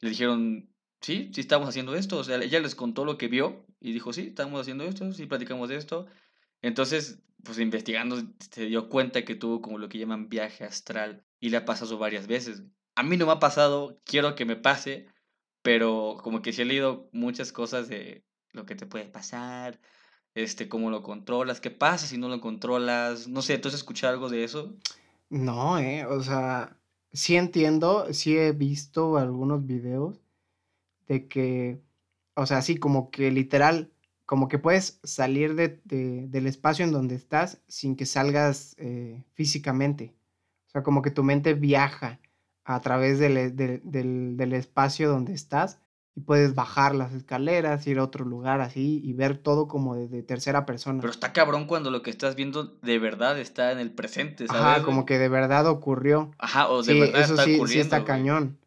le dijeron, sí, sí estamos haciendo esto. O sea, ella les contó lo que vio y dijo, sí, estamos haciendo esto, sí, platicamos de esto. Entonces, pues investigando, se dio cuenta que tuvo como lo que llaman viaje astral y le ha pasado varias veces. A mí no me ha pasado, quiero que me pase, pero como que sí he leído muchas cosas de lo que te puede pasar, este, cómo lo controlas, qué pasa si no lo controlas, no sé, entonces escuchar algo de eso. No, eh, o sea, sí entiendo, sí he visto algunos videos de que, o sea, sí, como que literal, como que puedes salir de, de- del espacio en donde estás sin que salgas eh, físicamente. O sea, como que tu mente viaja a través del, e- del, del- del espacio donde estás y puedes bajar las escaleras, ir a otro lugar así y ver todo como desde tercera persona. Pero está cabrón cuando lo que estás viendo de verdad está en el presente, ¿sabes? Ajá, como que de verdad ocurrió. Ajá, o de Sí, verdad eso está sí, sí está güey. cañón.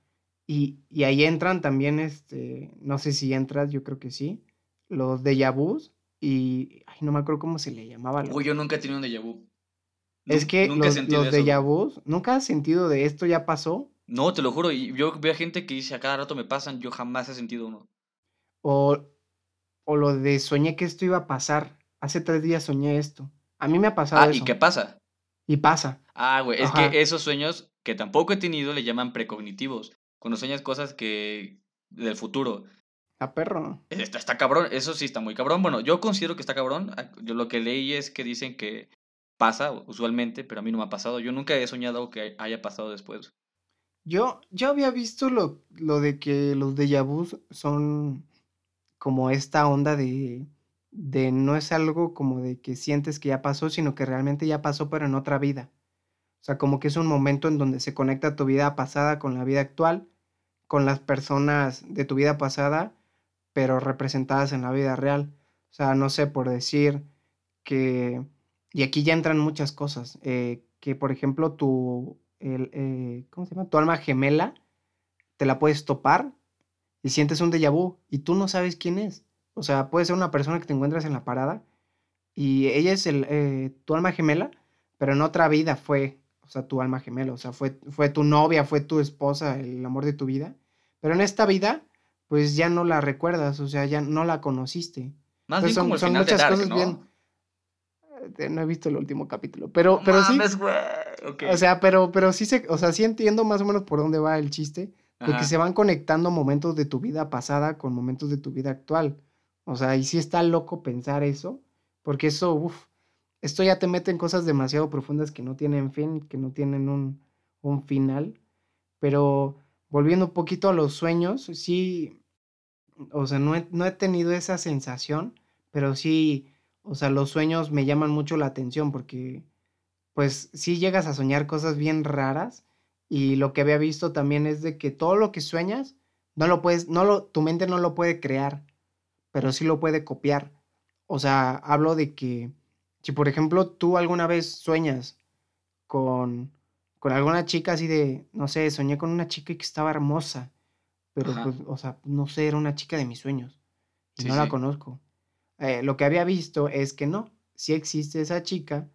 Y, y ahí entran también, este, no sé si entras, yo creo que sí, los déjà vus y, ay, no me acuerdo cómo se le llamaba. Uy, yo nunca he tenido un déjà vu. es que nunca los, los eso, déjà güey. vus, ¿nunca has sentido de esto ya pasó? No, te lo juro. Y yo veo gente que dice a cada rato me pasan, yo jamás he sentido uno. O, o lo de soñé que esto iba a pasar. Hace tres días soñé esto. A mí me ha pasado Ah, eso. ¿y qué pasa? Y pasa. Ah, güey, es que esos sueños que tampoco he tenido le llaman precognitivos. Cuando sueñas cosas que del futuro. A perro. Está, está cabrón, eso sí está muy cabrón. Bueno, yo considero que está cabrón. Ah, Yo lo que leí es que dicen que pasa usualmente, pero a mí no me ha pasado. Yo nunca he soñado que haya pasado después. Yo, yo había visto lo, lo de que los déjà vus son como esta onda de, de no es algo como de que sientes que ya pasó, sino que realmente ya pasó, pero en otra vida. O sea, como que es un momento en donde se conecta tu vida pasada con la vida actual, con las personas de tu vida pasada, pero representadas en la vida real. O sea, no sé, por decir que, y aquí ya entran muchas cosas, eh, que por ejemplo tu, el, eh, ¿cómo se llama? Tu alma gemela, te la puedes topar y sientes un déjà vu y tú no sabes quién es. O sea, puede ser una persona que te encuentras en la parada y ella es el, eh, tu alma gemela, pero en otra vida fue, o sea, tu alma gemela, o sea, fue, fue tu novia, fue tu esposa, el amor de tu vida, pero en esta vida, pues ya no la recuerdas, o sea, ya no la conociste. Más Pues bien como el final de muchas Dark, cosas ¿no? bien. Eh, No he visto el último capítulo, pero, No pero sí, mames, o sea, pero, pero sí se, o sea, sí entiendo más o menos por dónde va el chiste, de que Ajá. se van conectando momentos de tu vida pasada con momentos de tu vida actual. O sea, y sí está loco pensar eso, porque eso, uff, esto ya te mete en cosas demasiado profundas que no tienen fin, que no tienen un, un final. Pero volviendo un poquito a los sueños, sí, o sea, no he, no he tenido esa sensación, pero sí, o sea, los sueños me llaman mucho la atención porque, pues, sí llegas a soñar cosas bien raras y lo que había visto también es de que todo lo que sueñas, no lo puedes, no lo, tu mente no lo puede crear, pero sí lo puede copiar. O sea, hablo de que si por ejemplo tú alguna vez sueñas con, con alguna chica así de, no sé, soñé con una chica que estaba hermosa, pero Ajá. pues, o sea, no sé, era una chica de mis sueños y Sí, no la sí. conozco. Eh, lo que había visto es que no, si existe esa chica,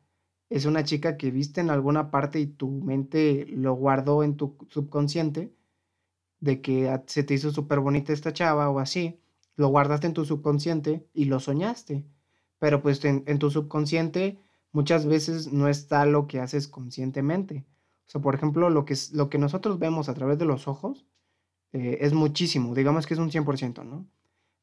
es una chica que viste en alguna parte y tu mente lo guardó en tu subconsciente, de que se te hizo súper bonita esta chava o así, lo guardaste en tu subconsciente y lo soñaste. Pero pues en, en tu subconsciente muchas veces no está lo que haces conscientemente. O sea, por ejemplo, lo que, lo que nosotros vemos a través de los ojos eh, es muchísimo, digamos que es un 100%, ¿no?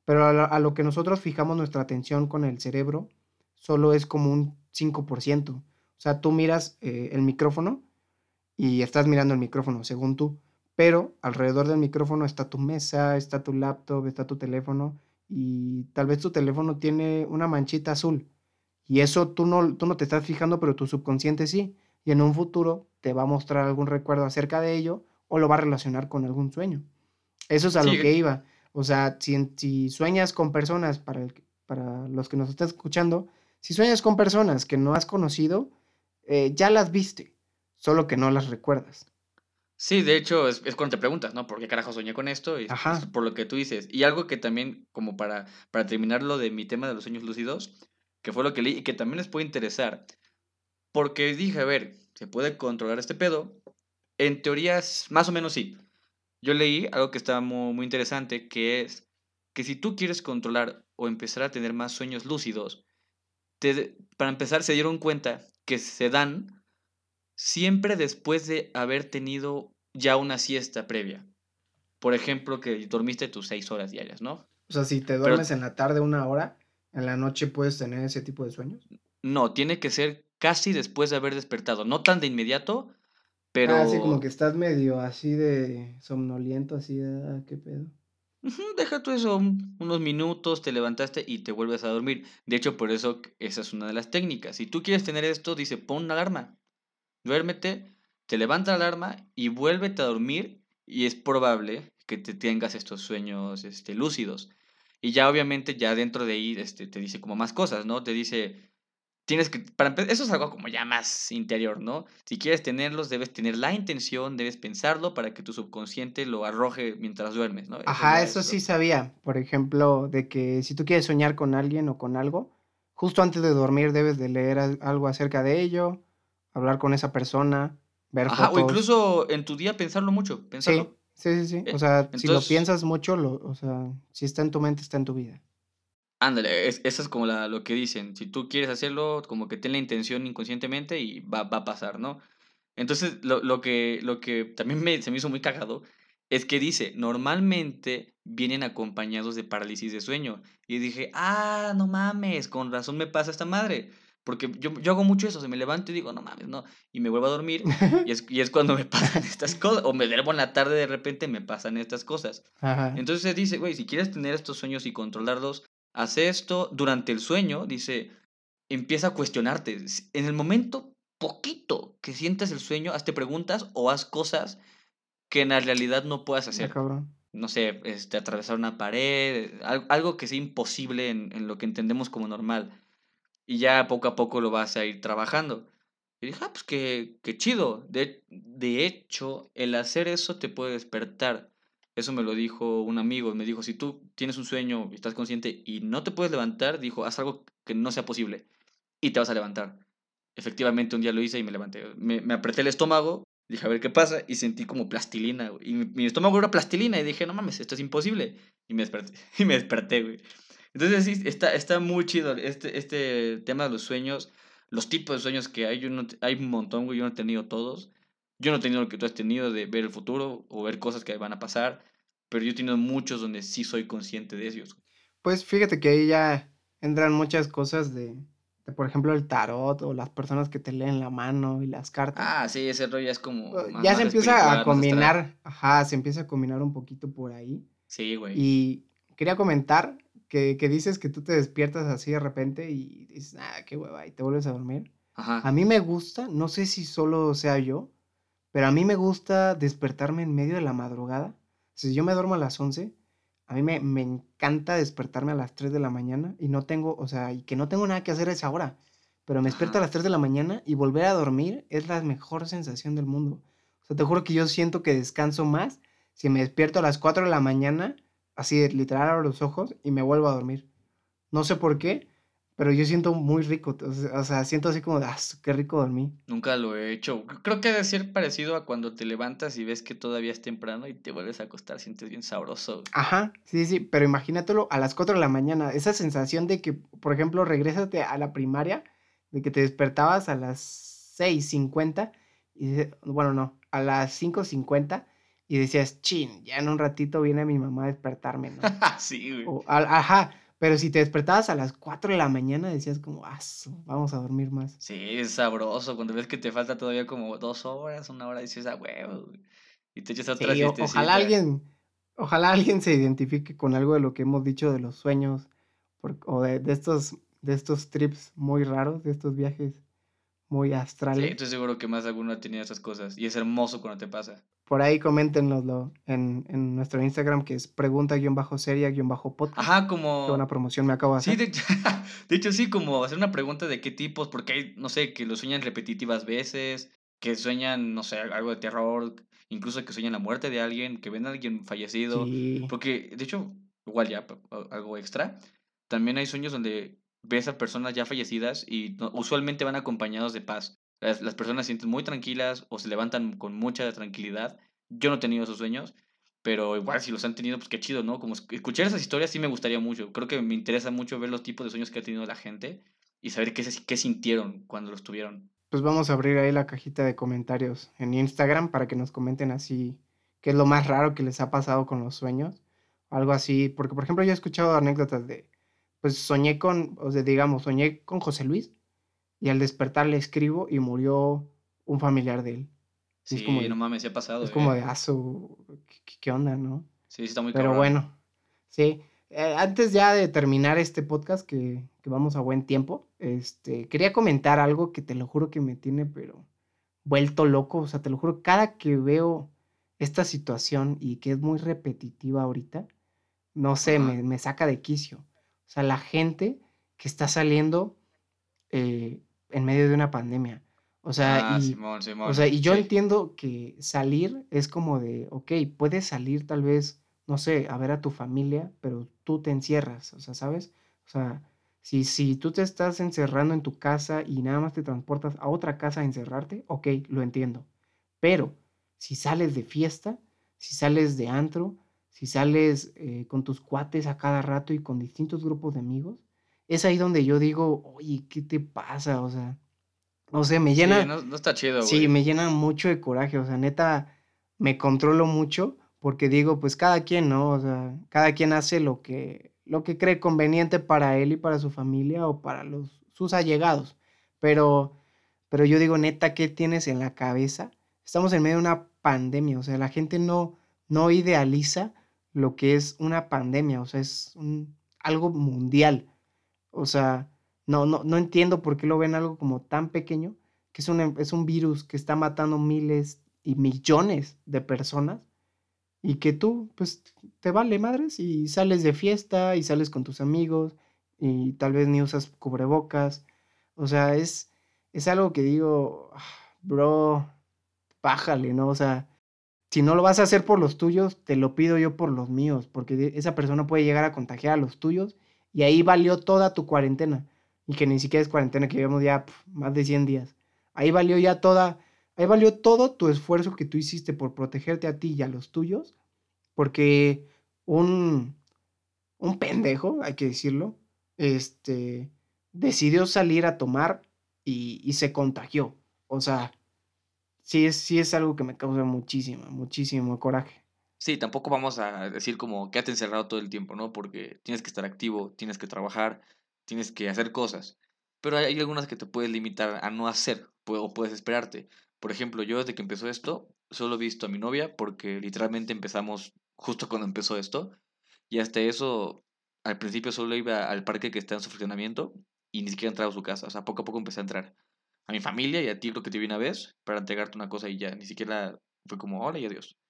Pero a lo que nosotros fijamos nuestra atención con el cerebro, solo es como un 5%. O sea, tú miras eh, el micrófono y estás mirando el micrófono, según tú, pero alrededor del micrófono está tu mesa, está tu laptop, está tu teléfono y tal vez tu teléfono tiene una manchita azul y eso tú no, tú no te estás fijando, pero tu subconsciente sí, y en un futuro te va a mostrar algún recuerdo acerca de ello o lo va a relacionar con algún sueño. Eso es a lo que iba. O sea, si, si sueñas con personas, para, el para los que nos están escuchando, si sueñas con personas que no has conocido, eh, ya las viste, solo que no las recuerdas. Sí, de hecho, es, es cuando te preguntas, ¿no? ¿Por qué carajo soñé con esto? Y Ajá. por lo que tú dices. Y algo que también, como para, para terminar lo de mi tema de los sueños lúcidos, que fue lo que leí y que también les puede interesar, porque dije, a ver, ¿se puede controlar este pedo? En teoría, más o menos sí. Yo leí algo que estaba muy, muy interesante, que es que si tú quieres controlar o empezar a tener más sueños lúcidos, te- para empezar se dieron cuenta que se dan siempre después de haber tenido ya una siesta previa. Por ejemplo, que dormiste tus seis horas diarias, ¿no? O sea, si te duermes en la tarde una hora, en la noche puedes tener ese tipo de sueños. No, tiene que ser casi después de haber despertado. No tan de inmediato, pero... Ah, sí, como que estás medio así de somnoliento, así de, ah, qué pedo. Deja tú eso, un- unos minutos, te levantaste y te vuelves a dormir. De hecho, por eso esa es una de las técnicas. Si tú quieres tener esto, dice, pon una alarma. Duérmete, te levanta la alarma y vuélvete a dormir y es probable que te tengas estos sueños este, lúcidos. Y ya obviamente ya dentro de ahí este, te dice como más cosas, ¿no? Te dice, tienes que, para eso es algo como ya más interior, ¿no? Si quieres tenerlos, debes tener la intención, debes pensarlo para que tu subconsciente lo arroje mientras duermes, ¿no? Eso Ajá, eso es- sí sabía. Por ejemplo, de que si tú quieres soñar con alguien o con algo, justo antes de dormir debes de leer al- algo acerca de ello, hablar con esa persona, ver Ajá, o fotos. incluso en tu día pensarlo mucho, Sí, pensarlo. sí, sí, sí. Eh, O sea, si lo piensas mucho, lo, o sea, si está en tu mente, está en tu vida. Ándale, es, eso es como la, lo que dicen. Si tú quieres hacerlo, como que ten la intención inconscientemente y va, va a pasar, ¿no? Entonces, lo, lo que, lo que también me, se me hizo muy cagado es que dice, normalmente vienen acompañados de parálisis de sueño. Y dije, ah, no mames, con razón me pasa esta madre. Porque yo, yo hago mucho eso, se me levanto y digo, no mames, no. Y me vuelvo a dormir y es, y es cuando me pasan estas cosas. O me duermo en la tarde de repente me pasan estas cosas. Ajá. Entonces se dice, güey, si quieres tener estos sueños y controlarlos, haz esto durante el sueño, dice, empieza a cuestionarte. En el momento poquito que sientas el sueño, hazte preguntas o haz cosas que en la realidad no puedas Ah, hacer. cabrón. No sé, este, atravesar una pared, al- algo que sea imposible en, en lo que entendemos como normal. Y ya poco a poco lo vas a ir trabajando. Y dije, ah, pues qué, qué chido. De, de hecho, el hacer eso te puede despertar. Eso me lo dijo un amigo. Me dijo, si tú tienes un sueño y estás consciente y no te puedes levantar, dijo, haz algo que no sea posible. Y te vas a levantar. Efectivamente, un día lo hice y me levanté. Me, me apreté el estómago, dije, a ver qué pasa, y sentí como plastilina. Y mi, mi estómago era plastilina, y dije, no mames, esto es imposible. Y me desperté, y me desperté, güey. Entonces, sí, está, está muy chido este, este tema de los sueños, los tipos de sueños que hay. Yo no, hay un montón, güey, yo no he tenido todos. Yo no he tenido lo que tú has tenido de ver el futuro o ver cosas que van a pasar, pero yo he tenido muchos donde sí soy consciente de ellos. Pues fíjate que ahí ya entran muchas cosas de, de, por ejemplo, el tarot o las personas que te leen la mano y las cartas. Ah, sí, ese rollo ya es como... Uh, ya se empieza a astral. combinar, ajá, se empieza a combinar un poquito por ahí. Sí, güey. Y quería comentar que, que dices que tú te despiertas así de repente y dices, ah, qué hueva, y te vuelves a dormir. Ajá. A mí me gusta, no sé si solo sea yo, pero a mí me gusta despertarme en medio de la madrugada. Si yo me duermo a las 11, a mí me, me encanta despertarme a las 3 de la mañana y no tengo, o sea, y que no tengo nada que hacer a esa hora. Pero me despierto a las 3 de la mañana y volver a dormir es la mejor sensación del mundo. O sea, te juro que yo siento que descanso más si me despierto a las 4 de la mañana, así de literal abro los ojos y me vuelvo a dormir. No sé por qué, pero yo siento muy rico. O sea, siento así como, ah, qué rico dormí. Nunca lo he hecho. Creo que debe ser parecido a cuando te levantas y ves que todavía es temprano y te vuelves a acostar, sientes bien sabroso. Ajá, sí, sí, pero imagínatelo a las 4 de la mañana. Esa sensación de que, por ejemplo, regrésate a la primaria, de que te despertabas a las 6.50 y, bueno, no, a las 5.50 y decías, chin, ya en un ratito viene mi mamá a despertarme, ¿no? sí, güey. O, al- ajá, pero si te despertabas a las 4 de la mañana decías como, ah, vamos a dormir más. Sí, es sabroso. Cuando ves que te falta todavía como dos horas, una hora, dices, a huevo, güey. Y te echas otra Sí, o- ojalá alguien, ojalá alguien se identifique con algo de lo que hemos dicho de los sueños por- o de, de estos, de estos trips muy raros, de estos viajes muy Sí, astrales. estoy seguro que más de alguno ha tenido esas cosas. Y es hermoso cuando te pasa. Por ahí coméntenoslo en, en nuestro Instagram que es pregunta-seria-podcast. Ajá, como... buena promoción me acabo de Sí, hacer. de hecho, de hecho sí, como hacer una pregunta de qué tipos, porque hay, no sé, que lo sueñan repetitivas veces, que sueñan, no sé, algo de terror, incluso que sueñan la muerte de alguien, que ven a alguien fallecido. Porque, de hecho, igual ya, algo extra, también hay sueños donde ves a personas ya fallecidas y usualmente van acompañados de paz. Las, las personas se sienten muy tranquilas o se levantan con mucha tranquilidad. Yo no he tenido esos sueños, pero igual si los han tenido, pues qué chido, ¿no? Como escuchar esas historias sí me gustaría mucho. Creo que me interesa mucho ver los tipos de sueños que ha tenido la gente y saber qué, qué sintieron cuando los tuvieron pues vamos a abrir ahí la cajita de comentarios en Instagram para que nos comenten así qué es lo más raro que les ha pasado con los sueños. Algo así, porque por ejemplo yo he escuchado anécdotas de, pues soñé con, o sea, digamos, soñé con José Luis y al despertar le escribo y murió un familiar de él. Sí, es como no mames, se ha pasado. Es como eh. de, ah, ¿qué, onda, no? Sí, está muy Pero bueno, sí. Eh, antes ya de terminar este podcast, que, vamos a buen tiempo, este, quería comentar algo que te lo juro que me tiene, pero vuelto loco. O sea, te lo juro, cada que veo esta situación y que es muy repetitiva ahorita, no sé, me, saca de quicio. O sea, la gente que está saliendo eh, en medio de una pandemia. O sea, ah, y, Simón, Simón, o sea, y yo entiendo que salir es como de, ok, puedes salir tal vez no sé, a ver a tu familia, pero tú te encierras, o sea, ¿sabes? O sea, si, si tú te estás encerrando en tu casa y nada más te transportas a otra casa a encerrarte, ok, lo entiendo. Pero si sales de fiesta, si sales de antro, si sales eh, con tus cuates a cada rato y con distintos grupos de amigos, es ahí donde yo digo, oye, ¿qué te pasa? O sea, no sé, me llena... Sí, no, no está chido, Sí, me llena mucho de coraje, o sea, neta, me controlo mucho porque digo, pues cada quien, ¿no? O sea, cada quien hace lo que, lo que cree conveniente para él y para su familia o para los, sus allegados. Pero, pero yo digo, neta, ¿qué tienes en la cabeza? Estamos en medio de una pandemia, o sea, la gente no, no idealiza lo que es una pandemia, o sea, es un, algo mundial. O sea, no, no, no entiendo por qué lo ven algo como tan pequeño, que es un, es un virus que está matando miles y millones de personas y que tú, pues, te vale madres y sales de fiesta y sales con tus amigos y tal vez ni usas cubrebocas. O sea, es, es algo que digo, ah, bro, bájale, ¿no? O sea, si no lo vas a hacer por los tuyos, te lo pido yo por los míos, porque esa persona puede llegar a contagiar a los tuyos y ahí valió toda tu cuarentena. Y que ni siquiera es cuarentena, que llevamos ya más de 100 días. Ahí valió ya toda Ahí valió todo tu esfuerzo que tú hiciste por protegerte a ti y a los tuyos, porque un, un pendejo, hay que decirlo, este, decidió salir a tomar y, se contagió. O sea, sí es, sí es algo que me causa muchísimo, muchísimo coraje. Sí, tampoco vamos a decir como quédate encerrado todo el tiempo, ¿no? Porque tienes que estar activo, tienes que trabajar, tienes que hacer cosas. Pero hay algunas que te puedes limitar a no hacer o puedes esperarte. Por ejemplo, yo desde que empezó esto, solo he visto a mi novia porque literalmente empezamos justo cuando empezó esto. Y hasta eso, al principio solo iba al parque que está en su funcionamiento y ni siquiera entraba a su casa. O sea, poco a poco empecé a entrar. A mi familia y a ti lo que te vi una vez para entregarte una cosa y ya. Ni siquiera fue como, hola y adiós.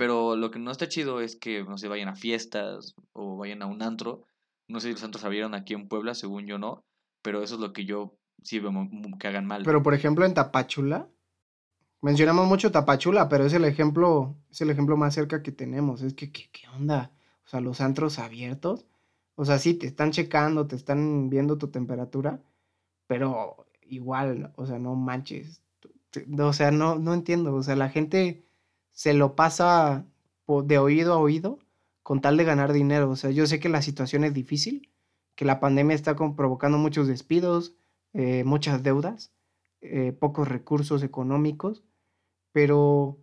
Pero lo que no está chido es que, no sé, vayan a fiestas o vayan a un antro. No sé si los antros abrieron aquí en Puebla, según yo no. Pero eso es lo que yo sí veo que hagan mal. Pero, por ejemplo, en Tapachula, Mencionamos mucho Tapachula, pero es el ejemplo, es el ejemplo más cerca que tenemos. Es que, ¿qué, qué onda? O sea, los antros abiertos. O sea, sí, te están checando, te están viendo tu temperatura, pero igual, o sea, no manches. O sea, no, no entiendo. O sea, la gente se lo pasa de oído a oído con tal de ganar dinero. O sea, yo sé que la situación es difícil, que la pandemia está provocando muchos despidos, eh, muchas deudas, eh, pocos recursos económicos, pero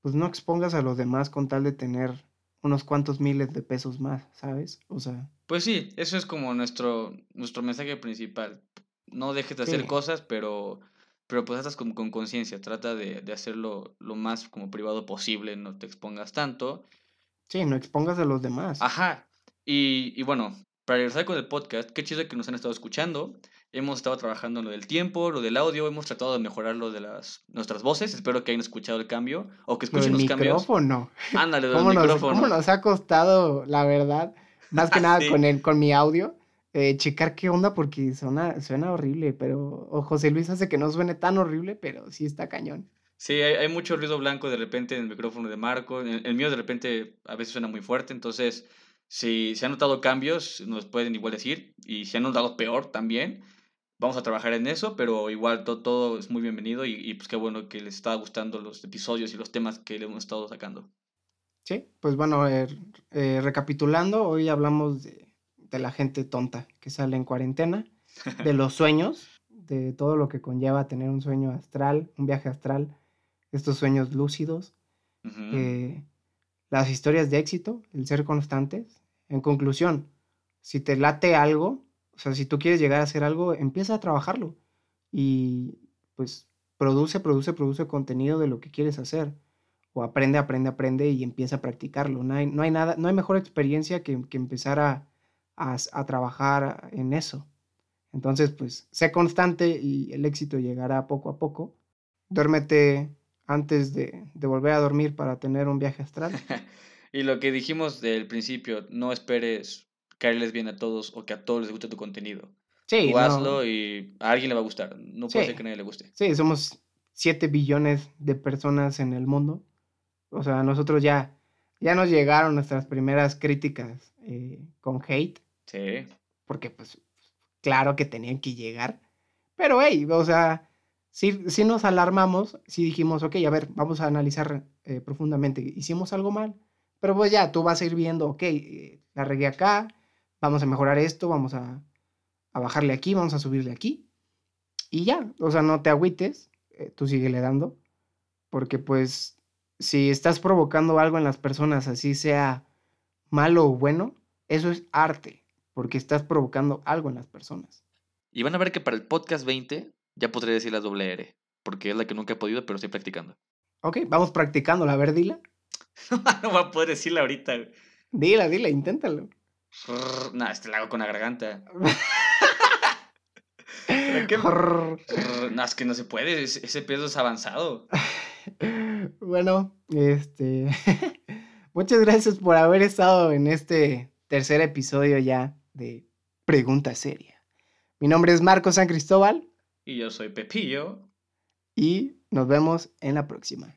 pues no expongas a los demás con tal de tener unos cuantos miles de pesos más, ¿sabes? O sea. Pues sí, eso es como nuestro, nuestro mensaje principal. No dejes de hacer cosas, pero, pero pues estás como con conciencia. Trata de, de, hacerlo lo más como privado posible, no te expongas tanto. Sí, no expongas a los demás. Ajá. Y, y bueno, para regresar con el podcast, qué chido que nos han estado escuchando. Hemos estado trabajando en lo del tiempo, lo del audio, hemos tratado de mejorar lo de las nuestras voces. Espero que hayan escuchado el cambio o que escuchen los cambios. micrófono. Ándale, del micrófono. ¿Cómo nos ha costado, la verdad? Más que nada con, el, con mi audio. Eh, checar qué onda porque suena, suena horrible, pero o José Luis hace que no suene tan horrible, pero sí está cañón. Sí, hay, hay mucho ruido blanco de repente en el micrófono de Marco. El, el mío de repente a veces suena muy fuerte, entonces si se han notado cambios, nos pueden igual decir. Y si han notado peor también, vamos a trabajar en eso, pero igual todo, todo es muy bienvenido y, y pues qué bueno que les está gustando los episodios y los temas que le hemos estado sacando. Sí, pues bueno, eh, eh, recapitulando, hoy hablamos de, de la gente tonta que sale en cuarentena, de los sueños, de todo lo que conlleva tener un sueño astral, un viaje astral, estos sueños lúcidos, eh, las historias de éxito, el ser constantes. En conclusión, si te late algo, o sea, si tú quieres llegar a hacer algo, empieza a trabajarlo y pues produce, produce, produce contenido de lo que quieres hacer. O aprende, aprende, aprende y empieza a practicarlo. No hay, no hay nada, no hay mejor experiencia que, que empezar a, a trabajar en eso. Entonces, pues, sé constante y el éxito llegará poco a poco. Duérmete antes de, de volver a dormir para tener un viaje astral. y lo que dijimos del principio, no esperes caerles bien a todos o que a todos les guste tu contenido. Sí, Tú no, hazlo y a alguien le va a gustar. No puede Sí. ser que a nadie le guste. sí, somos 7 billones de personas en el mundo. O sea, nosotros ya, ya nos llegaron nuestras primeras críticas eh, con hate, Sí. porque pues claro que tenían que llegar. Pero hey, o sea, sí, sí nos alarmamos, sí dijimos, ok, a ver, vamos a analizar eh, profundamente, hicimos algo mal, pero pues ya tú vas a ir viendo, ok, eh, la regué acá, vamos a mejorar esto, vamos a, a bajarle aquí, vamos a subirle aquí, y ya, o sea, no te agüites, eh, tú síguele dando, porque pues si estás provocando algo en las personas, así sea malo o bueno, eso es arte, porque estás provocando algo en las personas. Y van a ver que para el podcast 20 ya podré decir la doble R, porque es la que nunca he podido, pero estoy practicando. Ok, vamos practicándola, a ver, dila. no voy a poder decirla ahorita. güey. Dila, dila, inténtalo. No, este la hago con la garganta. Rrr, No, es que no se puede, es- ese pedo es avanzado. bueno, este. Muchas gracias por haber estado en este tercer episodio ya de Pregunta Seria. Mi nombre es Marco San Cristóbal Y yo soy Pepillo. y nos vemos en la próxima.